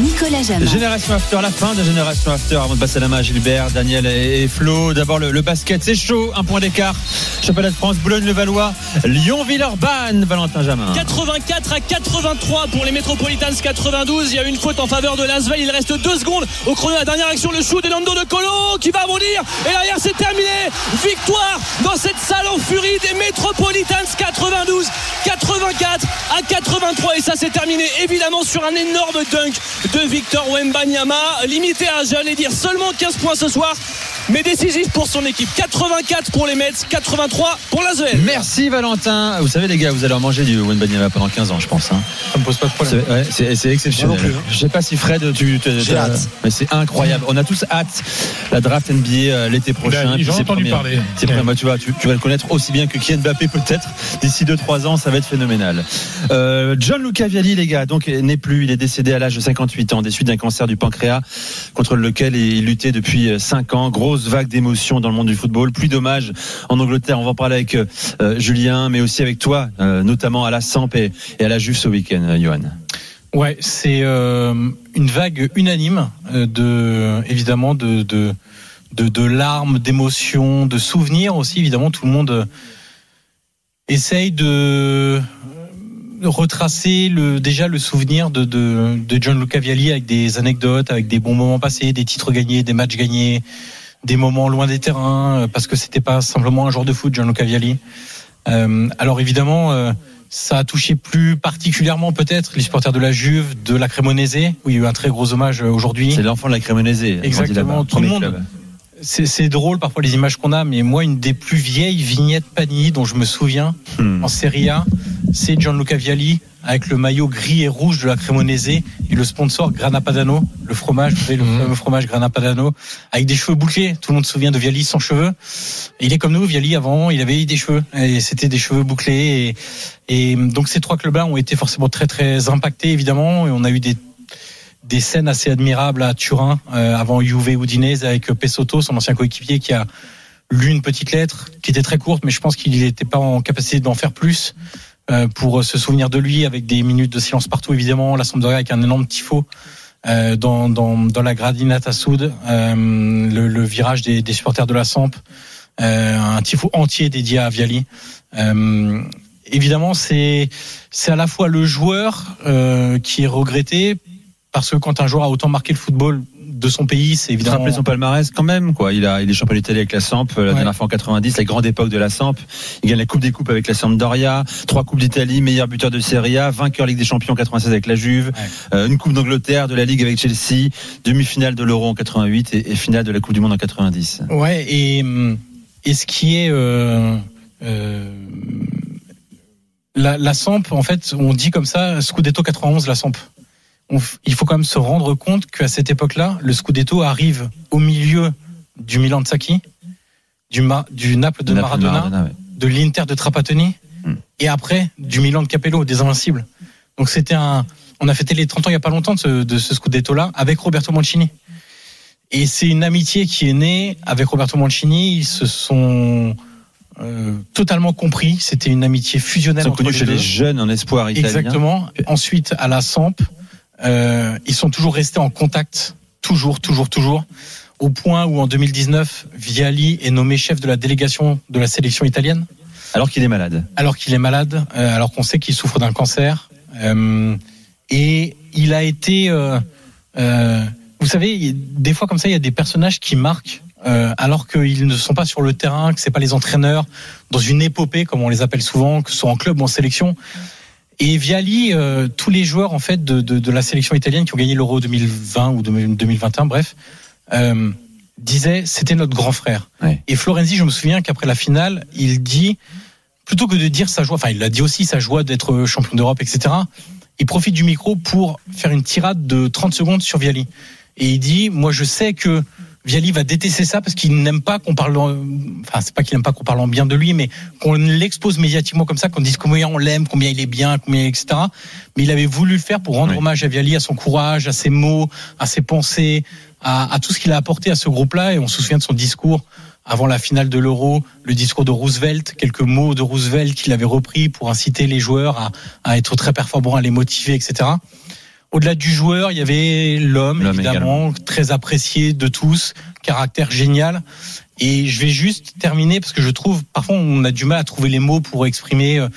Nicolas Jamin. Génération After, la fin de Génération After. Avant de passer la main à Gilbert, Daniel et Flo. D'abord le, le basket, c'est chaud, un point d'écart. Championnat de France, Boulogne-le-Valois, Lyon-Villeurbanne, Valentin Jamin. 84 à 83 pour les Metropolitans 92. Il y a une faute en faveur de Lasvel. Il reste deux secondes au chrono. La dernière action, le shoot de Nando de Colo qui va bondir. Et derrière, c'est terminé. Victoire dans cette salle en furie des Metropolitans 92. 84 à 83. Et ça, c'est terminé évidemment sur un énorme dunk de Victor Wembanyama. Limité à, j'allais dire, seulement 15 points ce soir. Mais décisif pour son équipe. 84 pour les Mets, 83 pour Lasvel. Merci Valentin. Vous savez les gars, vous allez en manger du Wenbanyama pendant 15 ans, je pense. hein. Ça me pose pas de problème. C'est ouais, c'est- c'est exceptionnel. Plus, hein. Je sais pas si Fred, tu, J'ai hâte. mais c'est incroyable. On a tous hâte. La draft NBA euh, l'été prochain. Ben, j'en ai entendu parler. C'est moi, tu vois, tu, tu vas le connaître aussi bien que Kylian Mbappé peut-être. D'ici 2-3 ans, ça va être phénoménal. Euh, John Luca Vialli, les gars, donc n'est plus. Il est décédé à l'âge de 58 ans des suites d'un cancer du pancréas contre lequel il luttait depuis 5 ans. Vague d'émotions dans le monde du football. Plus d'hommages en Angleterre. On va en parler avec euh, Julien, mais aussi avec toi, euh, notamment à la Samp et, à la Juve ce week-end, euh, Johan. Ouais, c'est une vague unanime de, évidemment, de, de, larmes, d'émotions, de souvenirs aussi. Évidemment, tout le monde essaye de retracer déjà le souvenir de, de, de John avec des anecdotes, avec des bons moments passés, des titres gagnés, des matchs gagnés, des moments loin des terrains, euh, parce que c'était pas simplement un joueur de foot, John Luca Vialli. Euh, alors évidemment, euh, ça a touché plus particulièrement peut-être les supporters de la Juve, de la Cremonese, où il y a eu un très gros hommage euh, aujourd'hui. C'est l'enfant de la Cremonese. Exactement, tout le monde. c'est drôle parfois les images qu'on a, mais moi une des plus vieilles vignettes Panini dont je me souviens Hmm. en Serie A, c'est Gianluca Vialli avec le maillot gris et rouge de la Cremonese et le sponsor Grana Padano, le fromage, vous savez, le Mhm. fameux fromage Grana Padano, avec des cheveux bouclés. Tout le monde se souvient de Vialli sans cheveux. Et il est comme nous, Vialli avant, il avait des cheveux et c'était des cheveux bouclés. Et, et donc ces trois clubs-là ont été forcément très très impactés évidemment. Et on a eu des des scènes assez admirables à Turin euh, avant Juve Udinese avec Pesotto, son ancien coéquipier, qui a lu une petite lettre qui était très courte, mais je pense qu'il n'était pas en capacité d'en faire plus pour se souvenir de lui avec des minutes de silence partout évidemment, la Sampdoria avec un énorme tifo. euh, dans, dans, dans la Gradinata Sud, euh, le, le virage des, des supporters de la Samp, euh, un tifo entier dédié à Viali. Euh, évidemment, c'est c'est à la fois le joueur euh, qui est regretté parce que quand un joueur a autant marqué le football de son pays, c'est évidemment rappeler son palmarès quand même quoi. Il a il est champion d'Italie avec la Samp euh, la Ouais. dernière fois en 90, la grande époque de la Samp. Il gagne la Coupe des Coupes avec la Sampdoria, trois coupes d'Italie, meilleur buteur de Serie A, vainqueur Ligue des Champions en 96 avec la Juve, euh, une Coupe d'Angleterre, de la Ligue avec Chelsea, demi-finale de l'Euro en 88 et, et finale de la Coupe du Monde en 90. Ouais, et, et ce qui est euh, euh, la, la Samp, en fait, on dit comme ça, Scudetto 91, la Samp. On il faut quand même se rendre compte qu'à cette époque-là, le Scudetto arrive au milieu du Milan de Sacchi, du, Ma- du Naples de Naples Maradona, ouais. de l'Inter de Trapattoni, Hmm. et après du Milan de Capello, des Invincibles. Donc c'était un, on a fêté les 30 ans il y a pas longtemps de ce, de ce Scudetto-là avec Roberto Mancini. Et c'est une amitié qui est née avec Roberto Mancini. Ils se sont euh, totalement compris. C'était une amitié Ils fusionnelle sont entre connus les chez deux. les jeunes en espoir italien. Exactement. Ensuite, à la Samp, euh, ils sont toujours restés en contact, toujours, toujours, toujours, au point où en 2019, Viali est nommé chef de la délégation de la sélection italienne, Alors qu'il est malade. alors qu'il est malade, euh, alors qu'on sait qu'il souffre d'un cancer. Euh, et il a été, euh, euh, vous savez, des fois comme ça, il y a des personnages qui marquent. euh, alors qu'ils ne sont pas sur le terrain, que c'est pas les entraîneurs, dans une épopée comme on les appelle souvent, que ce soit en club ou en sélection. Et Viali, euh, tous les joueurs en fait de, de, de la sélection italienne qui ont gagné l'Euro 2020 ou 2021, bref, euh, disaient c'était notre grand frère. Ouais. Et Florenzi, je me souviens qu'après la finale, il dit plutôt que de dire sa joie, enfin il l'a dit aussi sa joie d'être champion d'Europe, etc. Il profite du micro pour faire une tirade de 30 secondes sur Viali. Et il dit moi je sais que Viali va détester ça parce qu'il n'aime pas qu'on parle, en- enfin c'est pas qu'il n'aime pas qu'on parle en bien de lui, mais qu'on l'expose médiatiquement comme ça, qu'on dise combien on l'aime, combien il est bien, combien etc. Mais il avait voulu le faire pour rendre Oui. hommage à Viali, à son courage, à ses mots, à ses pensées, à, à tout ce qu'il a apporté à ce groupe-là. Et on se souvient de son discours avant la finale de l'Euro, le discours de Roosevelt, quelques mots de Roosevelt qu'il avait repris pour inciter les joueurs à, à être très performants, à les motiver, etc. Au-delà du joueur, il y avait l'homme, évidemment, très apprécié de tous, caractère génial. Et je vais juste terminer parce que je trouve, parfois, on a du mal à trouver les mots pour exprimer euh,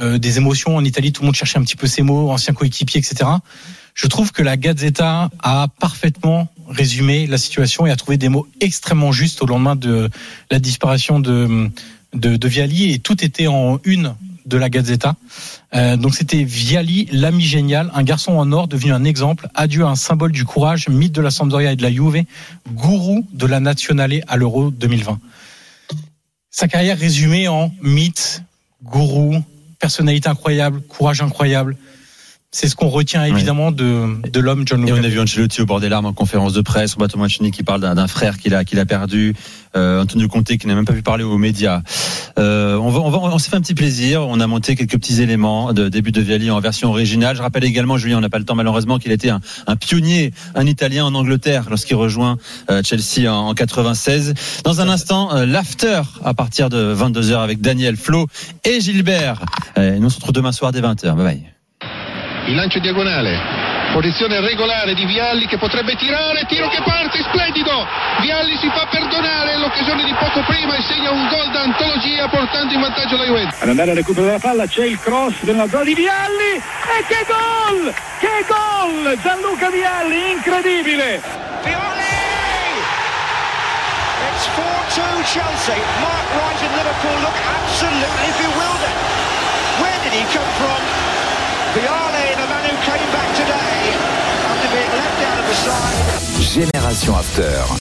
euh, des émotions. En Italie, tout le monde cherchait un petit peu ces mots, ancien coéquipier, etc. Je trouve que la Gazzetta a parfaitement résumé la situation et a trouvé des mots extrêmement justes au lendemain de la disparition de, de, de Viali et tout était en une de la Gazzetta. Euh, donc c'était Viali, l'ami génial, un garçon en or devenu un exemple, adieu un symbole du courage, mythe de la Sampdoria et de la Juve, gourou de la Nazionale à l'Euro 2020. Sa carrière résumée en mythe, gourou, personnalité incroyable, courage incroyable. C'est ce qu'on retient évidemment de, de l'homme John Et Luca. on a vu Ancelotti au bord des larmes en conférence de presse, Roberto Mancini qui parle d'un frère qu'il a, qu'il a perdu, euh, Antonio Conte qui n'a même pas pu parler aux médias. Euh, on va, on va, on s'est fait un petit plaisir. On a monté quelques petits éléments de début de Viali en version originale. Je rappelle également, Julien, on n'a pas le temps malheureusement, qu'il était un, un pionnier, un Italien en Angleterre lorsqu'il rejoint euh, Chelsea en, en 96. Dans un instant, euh, l'after à partir de 22 h avec Daniel, Flo et Gilbert. Euh, nous on se retrouve demain soir dès 20 h Bye bye. Il lancio diagonale. Posizione regolare di Vialli che potrebbe tirare, tiro che parte, splendido! Vialli si fa perdonare l'occasione di poco prima e segna un gol d'antologia portando in vantaggio la Juventus. Ad andare al recupero della palla c'è il cross della zona di Vialli e che gol! Che gol! Gianluca Vialli, incredibile! It's 4-2 Chelsea. Mark Wright in Liverpool look absolutely bewildered. Where did he come from? Génération After.